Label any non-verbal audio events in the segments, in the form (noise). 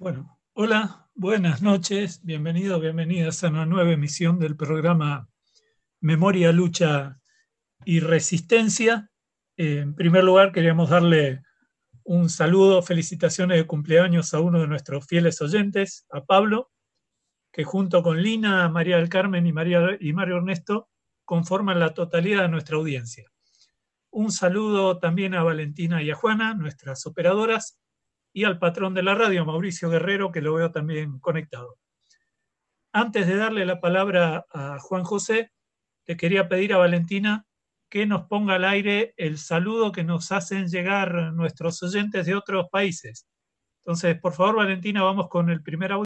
Bueno, hola, buenas noches, bienvenidos, bienvenidas a una nueva emisión del programa Memoria, Lucha y Resistencia. En primer lugar, queríamos darle un saludo, felicitaciones de cumpleaños a uno de nuestros fieles oyentes, a Pablo, que junto con Lina, María del Carmen y, María, y Mario Ernesto conforman la totalidad de nuestra audiencia. Un saludo también a Valentina y a Juana, nuestras operadoras, y al patrón de la radio, Mauricio Guerrero, que lo veo también conectado. Antes de darle la palabra a Juan José, le quería pedir a Valentina que nos ponga al aire el saludo que nos hacen llegar nuestros oyentes de otros países. Entonces, por favor, Valentina, vamos con el primer audio.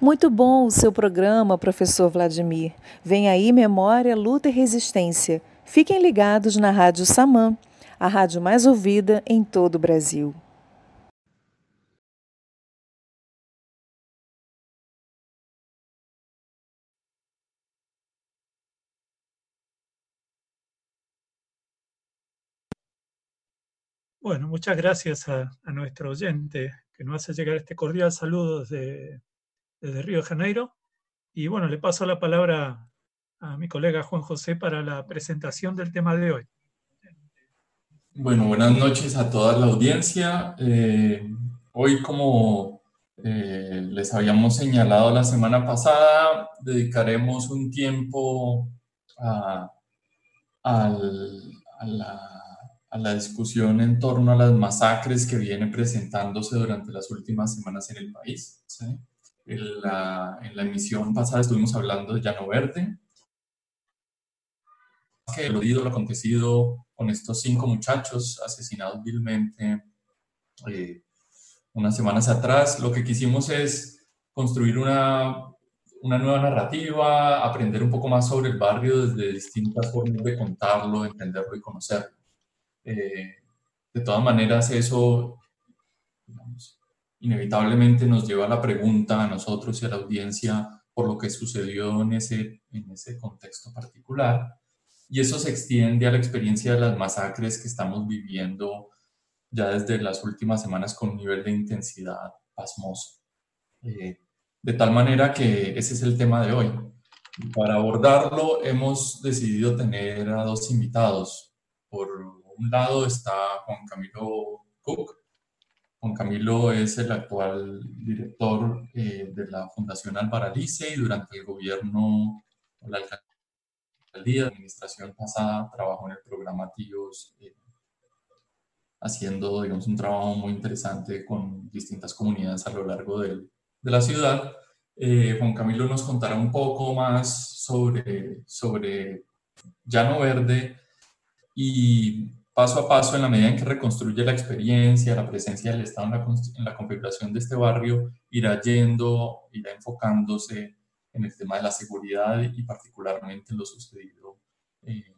Muito bom o seu programa, professor Vladimir. Vem aí Memória, Luta e Resistência. Fiquem ligados na Rádio Samã, a rádio mais ouvida em todo o Brasil. Bueno, muchas gracias a, a, nuestro oyente que nos hace llegar este cordial saludo desde, desde, Río de Janeiro. Y bueno, le paso la palabra a mi colega Juan José para la presentación del tema de hoy. Bueno, buenas noches a toda la audiencia. Eh, hoy, como eh, les habíamos señalado la semana pasada, dedicaremos un tiempo a, al, a la a la discusión en torno a las masacres que vienen presentándose durante las últimas semanas en el país. En, la, en, la, emisión pasada estuvimos hablando de Llano Verde, que lo lo acontecido con estos cinco muchachos asesinados vilmente eh, unas semanas atrás. Lo que quisimos es construir una, una nueva narrativa, aprender un poco más sobre el barrio desde distintas formas de contarlo, entenderlo y conocerlo. Eh, de todas maneras, eso inevitablemente nos lleva a la pregunta a nosotros y a la audiencia por lo que sucedió en ese, en ese contexto particular. Y eso se extiende a la experiencia de las masacres que estamos viviendo ya desde las últimas semanas con un nivel de intensidad pasmoso. Eh, de tal manera que ese es el tema de hoy. Para abordarlo hemos decidido tener a dos invitados. Por un lado está Juan Camilo Cook. Juan Camilo es el actual director eh, de la Fundación Alvaralice y durante el gobierno o la alcaldía de administración pasada trabajó en el programa Tíos, eh, haciendo digamos, un trabajo muy interesante con distintas comunidades a lo largo de la ciudad. Eh, Juan Camilo nos contará un poco más sobre, sobre Llano Verde y paso a paso, en la medida en que reconstruye la experiencia, la presencia del Estado en la, configuración de este barrio, irá yendo, irá enfocándose en el tema de la seguridad y particularmente en lo sucedido eh,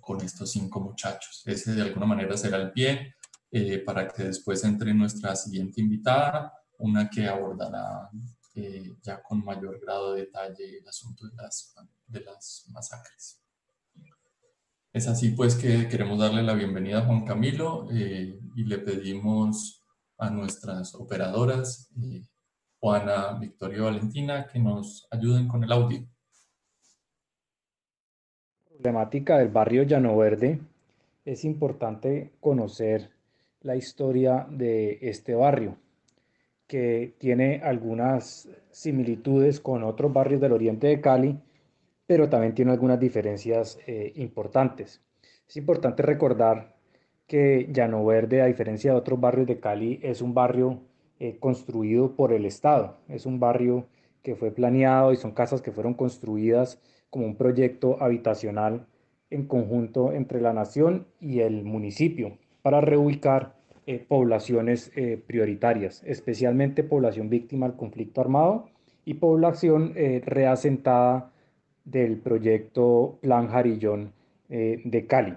con estos cinco muchachos. Ese de alguna manera será el pie eh, para que después entre nuestra siguiente invitada, una que abordará eh, ya con mayor grado de detalle el asunto de las, de las masacres. Es así pues que queremos darle la bienvenida a Juan Camilo eh, y le pedimos a nuestras operadoras, eh, Juana, Victoria y Valentina, que nos ayuden con el audio. Problemática del barrio Llano Verde. Es importante conocer la historia de este barrio, que tiene algunas similitudes con otros barrios del oriente de Cali, pero también tiene algunas diferencias eh, importantes. Es importante recordar que Llano Verde, a diferencia de otros barrios de Cali, es un barrio eh, construido por el Estado. Es un barrio que fue planeado y son casas que fueron construidas como un proyecto habitacional en conjunto entre la nación y el municipio para reubicar eh, poblaciones prioritarias, especialmente población víctima del conflicto armado y población reasentada del proyecto Plan Jarillón eh, de Cali.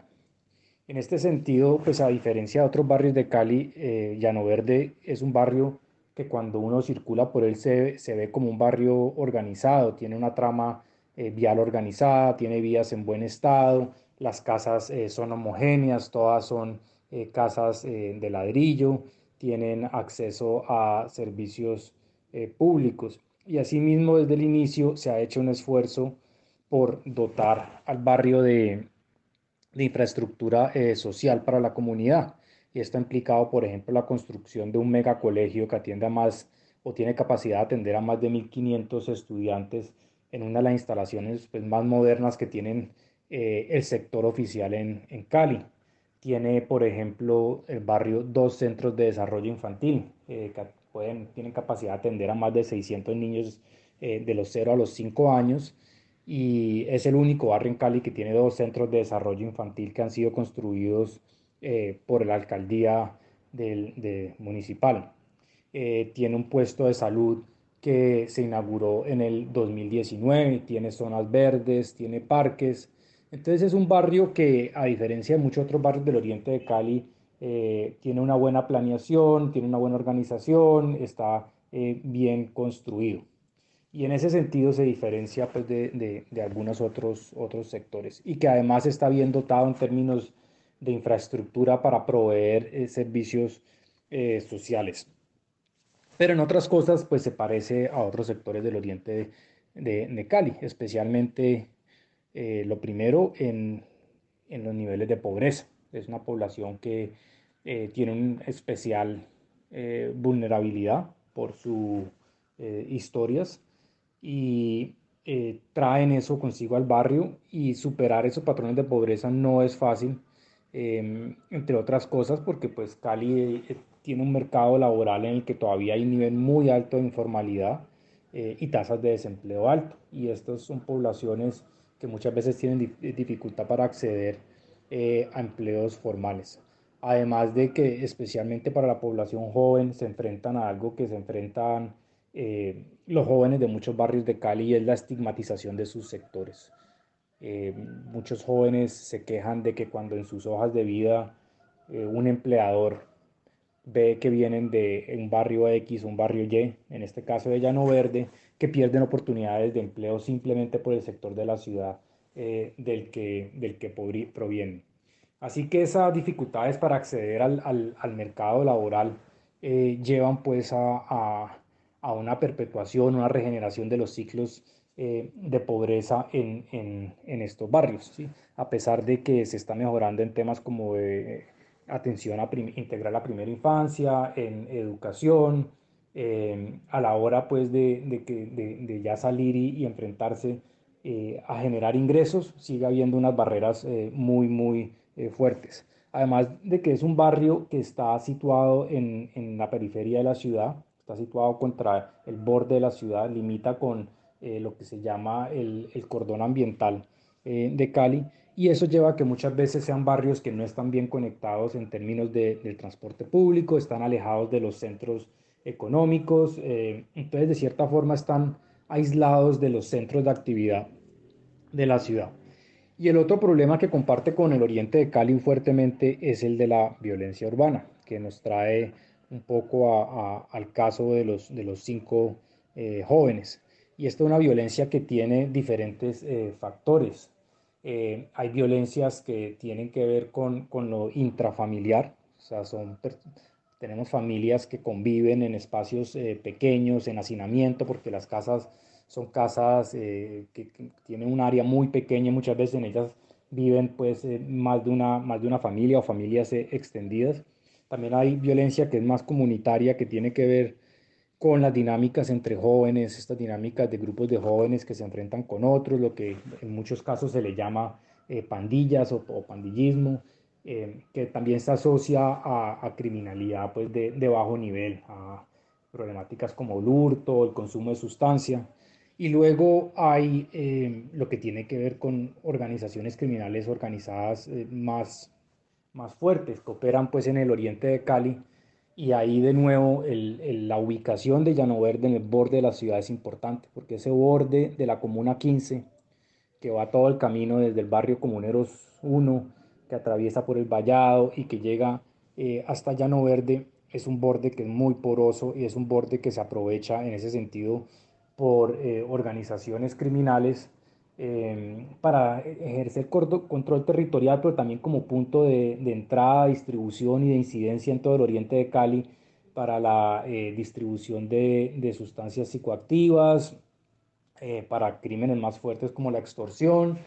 En este sentido, pues a diferencia de otros barrios de Cali, eh, Llano Verde es un barrio que cuando uno circula por él se, ve como un barrio organizado, tiene una trama eh, vial organizada, tiene vías en buen estado, las casas son homogéneas, todas son casas de ladrillo, tienen acceso a servicios públicos. Y asimismo, desde el inicio se ha hecho un esfuerzo por dotar al barrio de, de infraestructura social para la comunidad. Y esto ha implicado, por ejemplo, la construcción de un megacolegio que atiende a más o tiene capacidad de atender a más de 1.500 estudiantes en una de las instalaciones pues, más modernas que tienen eh, el sector oficial en, en, Cali. Tiene, por ejemplo, el barrio dos centros de desarrollo infantil eh, que pueden, tienen capacidad de atender a más de 600 niños eh, de los 0 a los 5 años y es el único barrio en Cali que tiene dos centros de desarrollo infantil que han sido construidos por la alcaldía del, de municipal. tiene un puesto de salud que se inauguró en el 2019, tiene zonas verdes, tiene parques. Entonces es un barrio que, a diferencia de muchos otros barrios del oriente de Cali, eh, tiene una buena planeación, tiene una buena organización, está eh, bien construido. Y en ese sentido se diferencia pues, de, de, algunos otros, otros sectores. Y que además está bien dotado en términos de infraestructura para proveer eh, servicios sociales. Pero en otras cosas pues se parece a otros sectores del oriente de, Cali, especialmente eh, lo primero en, los niveles de pobreza. Es una población que eh, tiene una especial eh, vulnerabilidad por sus historias y traen eso consigo al barrio y superar esos patrones de pobreza no es fácil, entre otras cosas porque pues Cali tiene un mercado laboral en el que todavía hay un nivel muy alto de informalidad eh, y tasas de desempleo alto. Y estas son poblaciones que muchas veces tienen dificultad para acceder eh, a empleos formales. Además de que especialmente para la población joven se enfrentan a algo que se enfrentan eh, los jóvenes de muchos barrios de Cali y es la estigmatización de sus sectores. muchos jóvenes se quejan de que cuando en sus hojas de vida un empleador ve que vienen de un barrio X, un barrio Y, en este caso de Llano Verde, que pierden oportunidades de empleo simplemente por el sector de la ciudad eh, del que, del que provienen. Así que esas dificultades para acceder al, al, al mercado laboral eh, llevan pues a, una perpetuación, una regeneración de los ciclos eh, de pobreza en, en, estos barrios, a pesar de que se está mejorando en temas como de atención a integrar la primera infancia, en educación, eh, a la hora pues de, de, de, ya salir y, enfrentarse eh, a generar ingresos, sigue habiendo unas barreras eh, muy, muy fuertes. Además de que es un barrio que está situado en, en, la periferia de la ciudad, está situado contra el borde de la ciudad, limita con lo que se llama el, el cordón ambiental de Cali y eso lleva a que muchas veces sean barrios que no están bien conectados en términos de, del transporte público, están alejados de los centros económicos, eh, entonces de cierta forma están aislados de los centros de actividad de la ciudad. Y el otro problema que comparte con el oriente de Cali fuertemente es el de la violencia urbana, que nos trae un poco al caso de los, de los cinco eh, jóvenes. Y esta es una violencia que tiene diferentes eh, factores. Eh, hay violencias que tienen que ver con, con lo intrafamiliar, o sea, son, tenemos familias que conviven en espacios eh, pequeños, en hacinamiento, porque las casas son casas eh, que, tienen un área muy pequeña, muchas veces en ellas viven pues más, de una, más de una familia o familias extendidas. También hay violencia que es más comunitaria, que tiene que ver con las dinámicas entre jóvenes, estas dinámicas de grupos de jóvenes que se enfrentan con otros, lo que en muchos casos se le llama eh, pandillas o, pandillismo, eh, que también se asocia a, criminalidad pues, de, bajo nivel, a problemáticas como el hurto, el consumo de sustancia. Y luego hay eh, lo que tiene que ver con organizaciones criminales organizadas más, más fuertes, que operan pues, en el oriente de Cali, y ahí de nuevo el, la ubicación de Llano Verde en el borde de la ciudad es importante, porque ese borde de la Comuna 15, que va todo el camino desde el barrio Comuneros 1, que atraviesa por el Vallado y que llega eh, hasta Llano Verde, es un borde que es muy poroso y es un borde que se aprovecha en ese sentido por eh, organizaciones criminales Em, para ejercer control territorial, pero también como punto de, entrada, distribución y de incidencia en todo el oriente de Cali para la distribución de, sustancias psicoactivas, para crímenes más fuertes como la extorsión,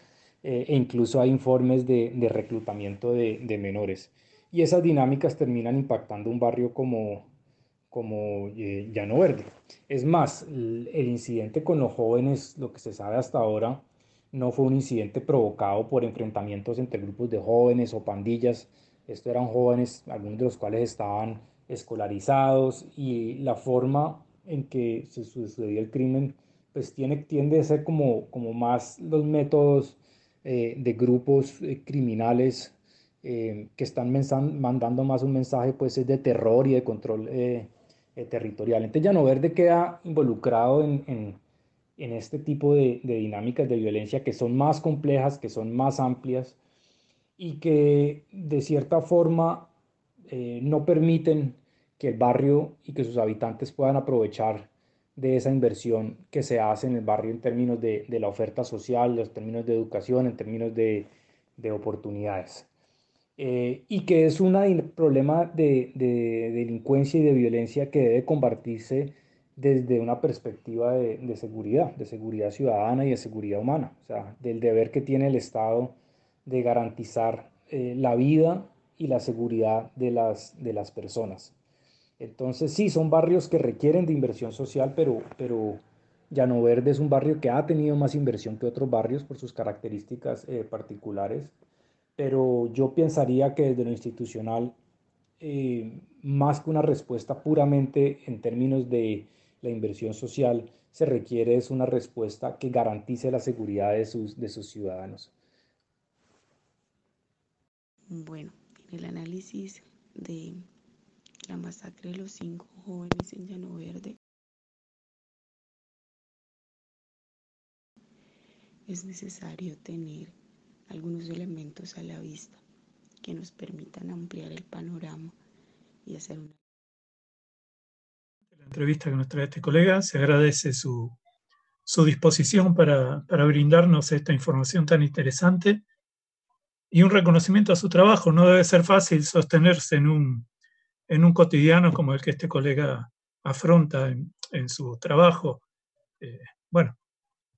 e incluso hay informes de, reclutamiento de, menores. Y esas dinámicas terminan impactando un barrio como, como eh, Llano Verde. Es más, el, incidente con los jóvenes, lo que se sabe hasta ahora, no fue un incidente provocado por enfrentamientos entre grupos de jóvenes o pandillas. Estos eran jóvenes, algunos de los cuales estaban escolarizados y la forma en que se sucedió el crimen pues tiene, tiende a ser como, como más los métodos eh, de grupos eh, criminales que están mandando más un mensaje pues de terror y de control eh, territorial. Entonces Llano Verde queda involucrado en, este tipo de, de, dinámicas de violencia que son más complejas, que son más amplias y que de cierta forma eh, no permiten que el barrio y que sus habitantes puedan aprovechar de esa inversión que se hace en el barrio en términos de, de la oferta social, en términos de educación, en términos de, de oportunidades. Eh, y que es un problema de, delincuencia y de violencia que debe combatirse desde una perspectiva de, seguridad, de seguridad ciudadana y de seguridad humana, o sea, del deber que tiene el Estado de garantizar eh, la vida y la seguridad de las, de las personas. Entonces, sí, son barrios que requieren de inversión social, pero, pero Llano Verde es un barrio que ha tenido más inversión que otros barrios por sus características eh, particulares pero yo pensaría que desde lo institucional, eh, más que una respuesta puramente en términos de la inversión social, se requiere es una respuesta que garantice la seguridad de sus, de sus ciudadanos. Bueno, en el análisis de la masacre de los cinco jóvenes en Llano Verde, es necesario tener algunos elementos a la vista que nos permitan ampliar el panorama y hacer una... Entrevista que nos trae este colega, se agradece su, su disposición para, para, brindarnos esta información tan interesante y un reconocimiento a su trabajo. No debe ser fácil sostenerse en un, en un cotidiano como el que este colega afronta en, en su trabajo. Eh, bueno,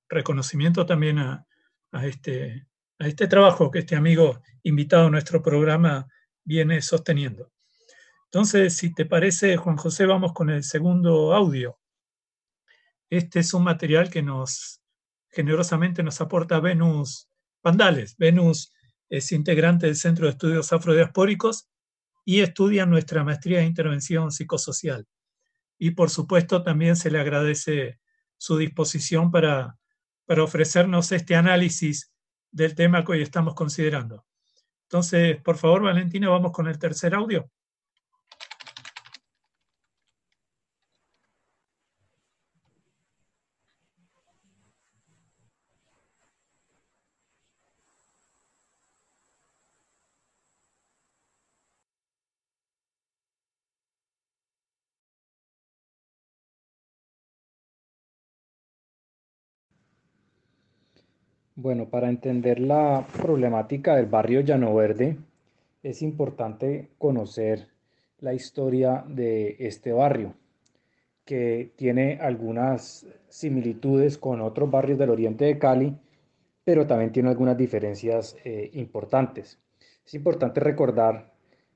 reconocimiento también a, a este a este trabajo que este amigo invitado a nuestro programa viene sosteniendo. Entonces, si te parece, Juan José, vamos con el segundo audio. Este es un material que nos generosamente nos aporta Venus Pandales. Venus es integrante del Centro de Estudios Afrodiaspóricos y estudia nuestra maestría de intervención psicosocial. Y por supuesto también se le agradece su disposición para, para ofrecernos este análisis del tema que hoy estamos considerando. Entonces, por favor, Valentina, vamos con el tercer audio. Bueno, para entender la problemática del barrio Llano Verde, es importante conocer la historia de este barrio, que tiene algunas similitudes con otros barrios del oriente de Cali, pero también tiene algunas diferencias eh, importantes. Es importante recordar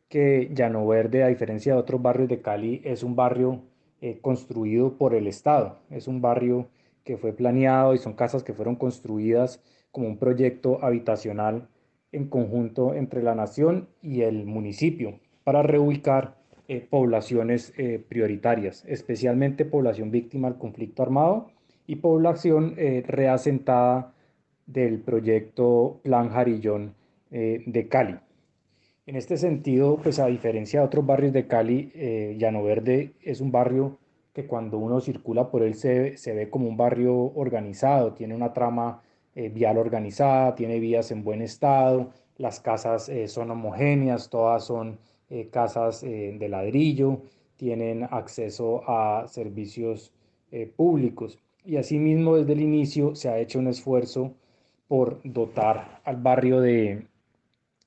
que Llano Verde, a diferencia de otros barrios de Cali, es un barrio eh, construido por el Estado, es un barrio que fue planeado y son casas que fueron construidas como un proyecto habitacional en conjunto entre la nación y el municipio para reubicar eh, poblaciones eh, prioritarias, especialmente población víctima del conflicto armado y población eh, reasentada del proyecto Plan Jarillón de Cali. En este sentido, pues a diferencia de otros barrios de Cali, Llano Verde es un barrio que cuando uno circula por él se, se ve como un barrio organizado, tiene una trama eh, vial organizada, tiene vías en buen estado, las casas eh, son homogéneas, todas son eh, casas de ladrillo, tienen acceso a servicios públicos. Y asimismo, desde el inicio se ha hecho un esfuerzo por dotar al barrio de,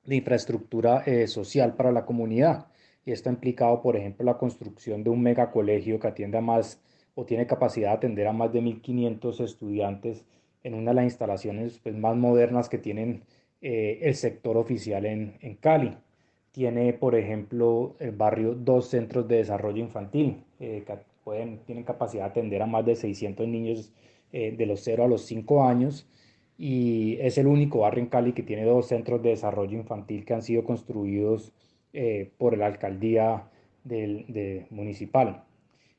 de infraestructura social para la comunidad. Y esto ha implicado, por ejemplo, la construcción de un megacolegio que atienda más o tiene capacidad de atender a más de 1.500 estudiantes en una de las instalaciones pues, más modernas que tienen eh, el sector oficial en, en, Cali. Tiene, por ejemplo, el barrio dos centros de desarrollo infantil eh, que pueden, tienen capacidad de atender a más de 600 niños eh, de los 0 a los 5 años y es el único barrio en Cali que tiene dos centros de desarrollo infantil que han sido construidos por la alcaldía del, de municipal.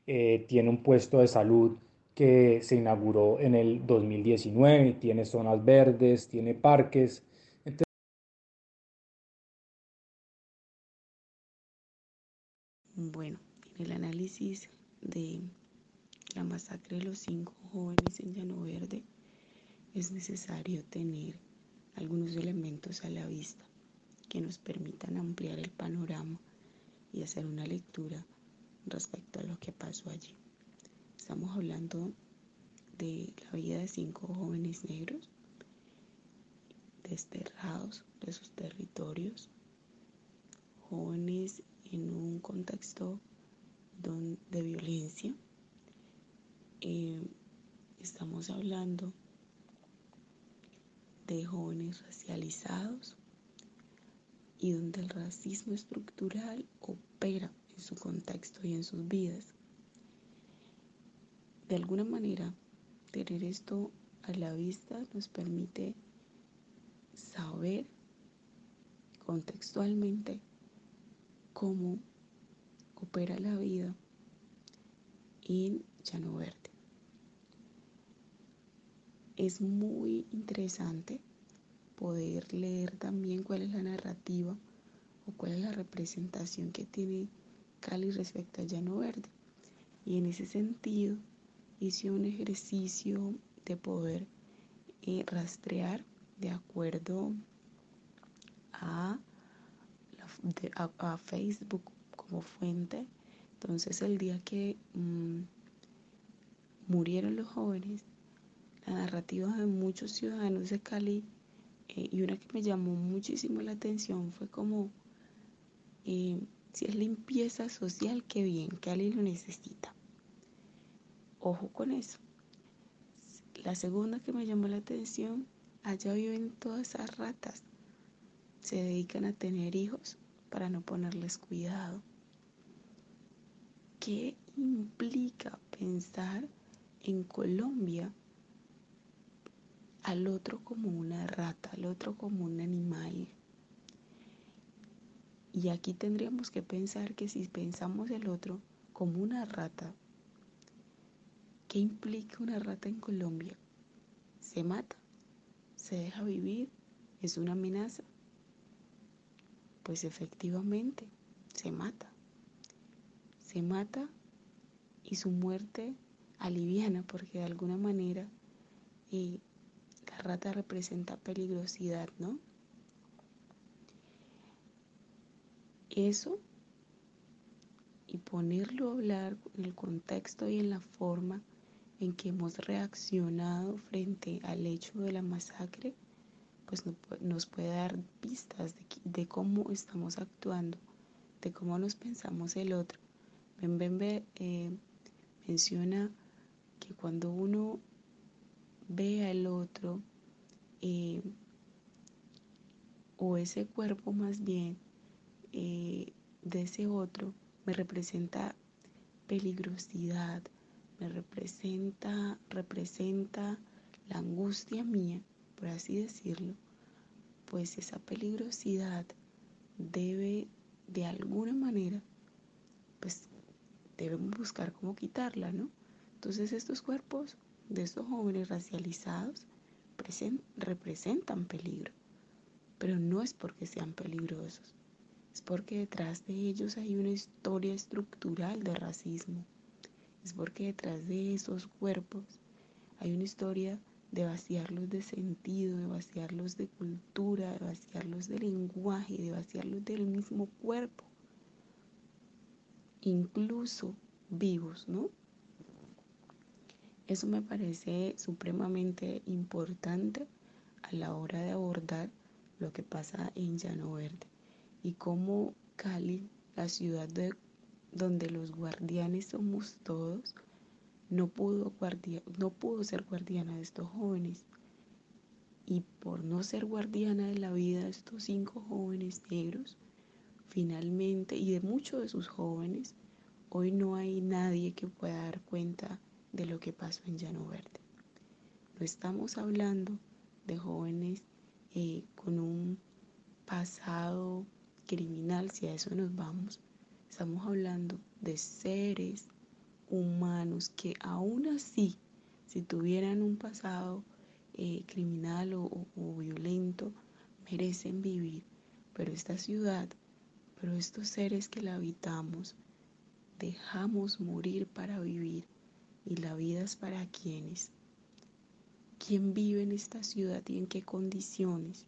tiene un puesto de salud que se inauguró en el 2019, tiene zonas verdes, tiene parques. Bueno, en el análisis de la masacre de los cinco jóvenes en Llano Verde es necesario tener algunos elementos a la vista que nos permitan ampliar el panorama y hacer una lectura respecto a lo que pasó allí. Estamos hablando de la vida de cinco jóvenes negros desterrados de sus territorios, jóvenes en un contexto de violencia. Eh, estamos hablando de jóvenes racializados y donde el racismo estructural opera en su contexto y en sus vidas de alguna manera, tener esto a la vista nos permite saber contextualmente cómo opera la vida en Llano Verde. Es muy interesante poder leer también cuál es la narrativa o cuál es la representación que tiene Cali respecto a Llano Verde. Y en ese sentido, hice un ejercicio de poder eh, rastrear de acuerdo a, Facebook como fuente. Entonces el día que mm, murieron los jóvenes, la narrativa de muchos ciudadanos de Cali eh, y una que me llamó muchísimo la atención fue como, eh, si es limpieza social, qué bien, Cali lo necesita. Ojo con eso. La segunda que me llamó la atención, allá viven todas esas ratas. Se dedican a tener hijos para no ponerles cuidado. ¿Qué implica pensar en Colombia al otro como una rata, al otro como un animal? Y aquí tendríamos que pensar que si pensamos el otro como una rata, ¿Qué implica una rata en Colombia? ¿Se mata? ¿Se deja vivir? ¿Es una amenaza? Pues efectivamente, se mata. Se mata y su muerte aliviana porque de alguna manera eh, rata representa peligrosidad, ¿no? Eso y ponerlo a hablar en el contexto y en la forma en que hemos reaccionado frente al hecho de la masacre, pues nos puede dar pistas de, cómo estamos actuando, de cómo nos pensamos el otro. Bembembe eh, menciona que cuando uno ve al otro, eh, o ese cuerpo más bien eh, de ese otro, me representa peligrosidad, me representa, representa la angustia mía, por así decirlo, pues esa peligrosidad debe de alguna manera, pues debemos buscar cómo quitarla, ¿no? Entonces estos cuerpos de estos jóvenes racializados representan peligro, pero no es porque sean peligrosos, es porque detrás de ellos hay una historia estructural de racismo es porque detrás de esos cuerpos hay una historia de vaciarlos de sentido, de vaciarlos de cultura, de vaciarlos de lenguaje, de vaciarlos del mismo cuerpo, incluso vivos, ¿no? Eso me parece supremamente importante a la hora de abordar lo que pasa en Llano Verde y cómo Cali la ciudad de, donde los guardianes somos todos, no pudo, no pudo ser guardiana de estos jóvenes. Y por no ser guardiana de la vida de estos cinco jóvenes negros, finalmente, y de muchos de sus jóvenes, hoy no hay nadie que pueda dar cuenta de lo que pasó en Llano Verde. No estamos hablando de jóvenes eh, con un pasado criminal, si a eso nos vamos. Estamos hablando de seres humanos que aún así, si tuvieran un pasado eh, criminal o, o violento, merecen vivir. Pero esta ciudad, pero estos seres que la habitamos, dejamos morir para vivir y la vida es para quienes. ¿Quién vive en esta ciudad y en qué condiciones?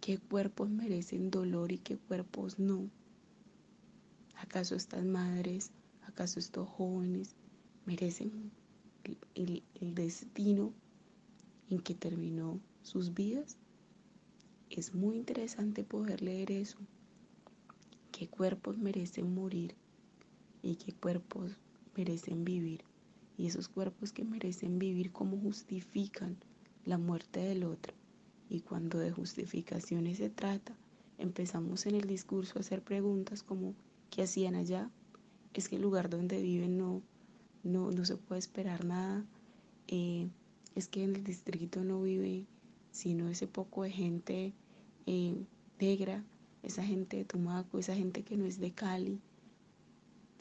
¿Qué cuerpos merecen dolor y qué cuerpos no? ¿Acaso estas madres ¿Acaso estos jóvenes merecen el, destino en que terminó sus vidas? Es muy interesante poder leer eso. ¿Qué cuerpos merecen morir y qué cuerpos merecen vivir? Y esos cuerpos que merecen vivir, ¿cómo justifican la muerte del otro? Y cuando de justificaciones se trata, empezamos en el discurso a hacer preguntas como ¿qué hacían allá? es que el lugar donde viven no, no, se puede esperar nada. Eh, es que en el distrito no vive sino ese poco de gente eh, negra, esa gente de Tumaco, esa gente que no es de Cali.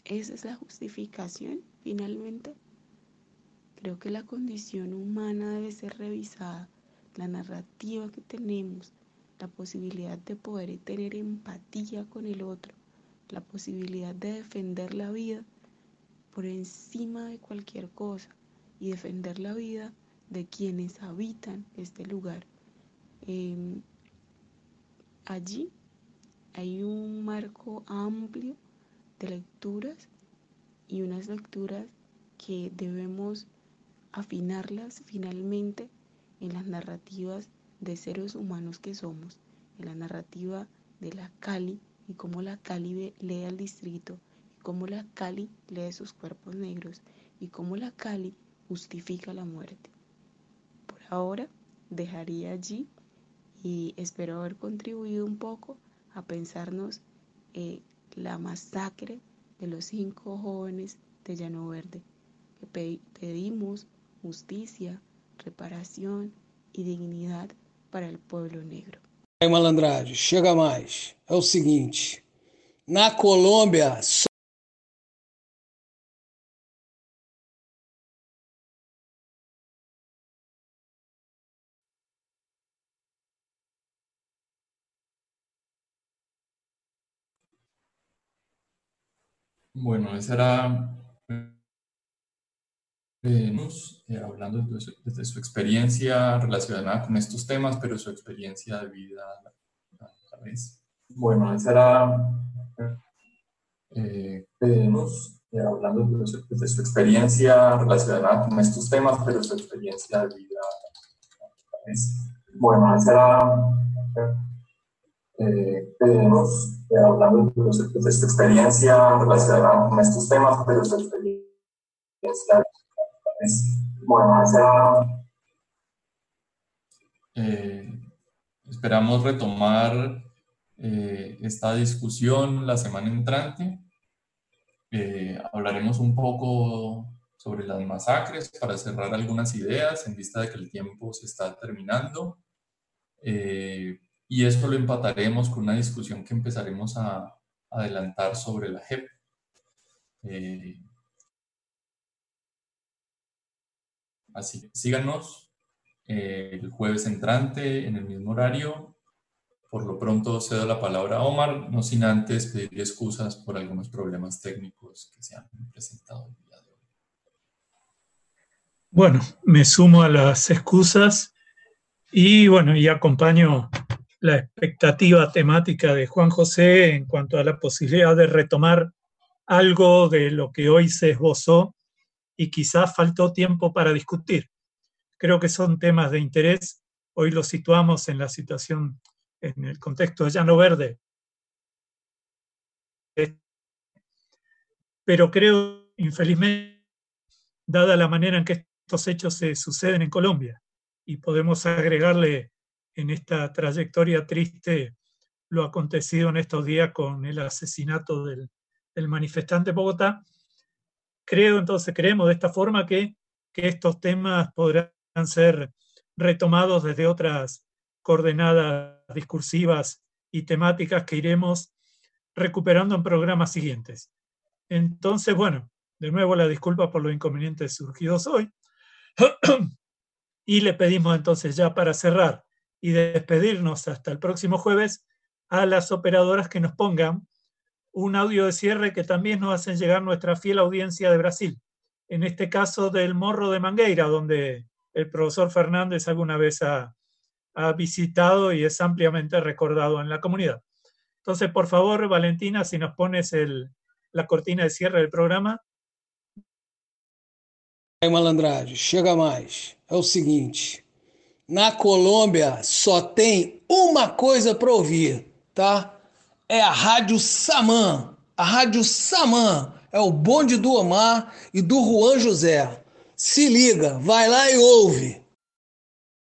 Esa es la justificación finalmente. Creo que la condición humana debe ser revisada, la narrativa que tenemos, la posibilidad de poder tener empatía con el otro, la posibilidad de defender la vida por encima de cualquier cosa y defender la vida de quienes habitan este lugar. Em, allí hay un marco amplio de lecturas y unas lecturas que debemos afinarlas finalmente en las narrativas de seres humanos que somos, en la narrativa de la Cali y cómo la Cali lee al distrito, y cómo la Cali lee sus cuerpos negros, y cómo la Cali justifica la muerte. Por ahora dejaría allí y espero haber contribuido un poco a pensarnos eh, la masacre de los cinco jóvenes de Llano Verde, que pedimos justicia, reparación y dignidad para el pueblo negro. Aí, malandragem, chega mais. É o seguinte: na Colômbia. Bueno, esa era eh, hablando desde su, experiencia relacionada con estos temas, pero su experiencia de vida a la vez. Bueno, esa era eh, eh, hablando desde su, experiencia relacionada con estos temas, pero su experiencia de vida a la vez. Bueno, esa era eh, hablando desde su experiencia relacionada con estos temas, pero su experiencia bueno, eh, esperamos retomar eh, esta discusión la semana entrante. Eh, hablaremos un poco sobre las masacres para cerrar algunas ideas en vista de que el tiempo se está terminando. y esto lo empataremos con una discusión que empezaremos a adelantar sobre la JEP. Así que síganos eh, el jueves entrante en el mismo horario. Por lo pronto cedo la palabra a Omar, no sin antes pedir excusas por algunos problemas técnicos que se han presentado el día de. Bueno, me sumo a las excusas y bueno, y acompaño la expectativa temática de Juan José en cuanto a la posibilidad de retomar algo de lo que hoy se esbozó y quizás faltó tiempo para discutir. Creo que son temas de interés. Hoy los situamos en la situación, en el contexto de Llano Verde. pero creo, infelizmente, dada la manera en que estos hechos se suceden en Colombia, y podemos agregarle en esta trayectoria triste lo acontecido en estos días con el asesinato del, del manifestante Bogotá, creo entonces, creemos de esta forma que, que estos temas podrán ser retomados desde otras coordenadas discursivas y temáticas que iremos recuperando en programas siguientes. Entonces, bueno, de nuevo la disculpa por los inconvenientes surgidos hoy. (clears throat) y le pedimos entonces ya para cerrar y despedirnos hasta el próximo jueves a las operadoras que nos pongan un audio de cierre que también nos hacen llegar nuestra fiel audiencia de Brasil. En este caso del Morro de Mangueira, donde el profesor Fernández alguna vez ha, visitado y es ampliamente recordado en la comunidad. Entonces, por favor, Valentina, si nos pones el, la cortina de cierre del programa. Aí, malandragem, chega mais. É o seguinte: na Colômbia só tem uma coisa para ouvir, tá? É a Rádio Samã. A Rádio Samã é o bonde do Omar e do Juan José. Se liga, vai lá e ouve.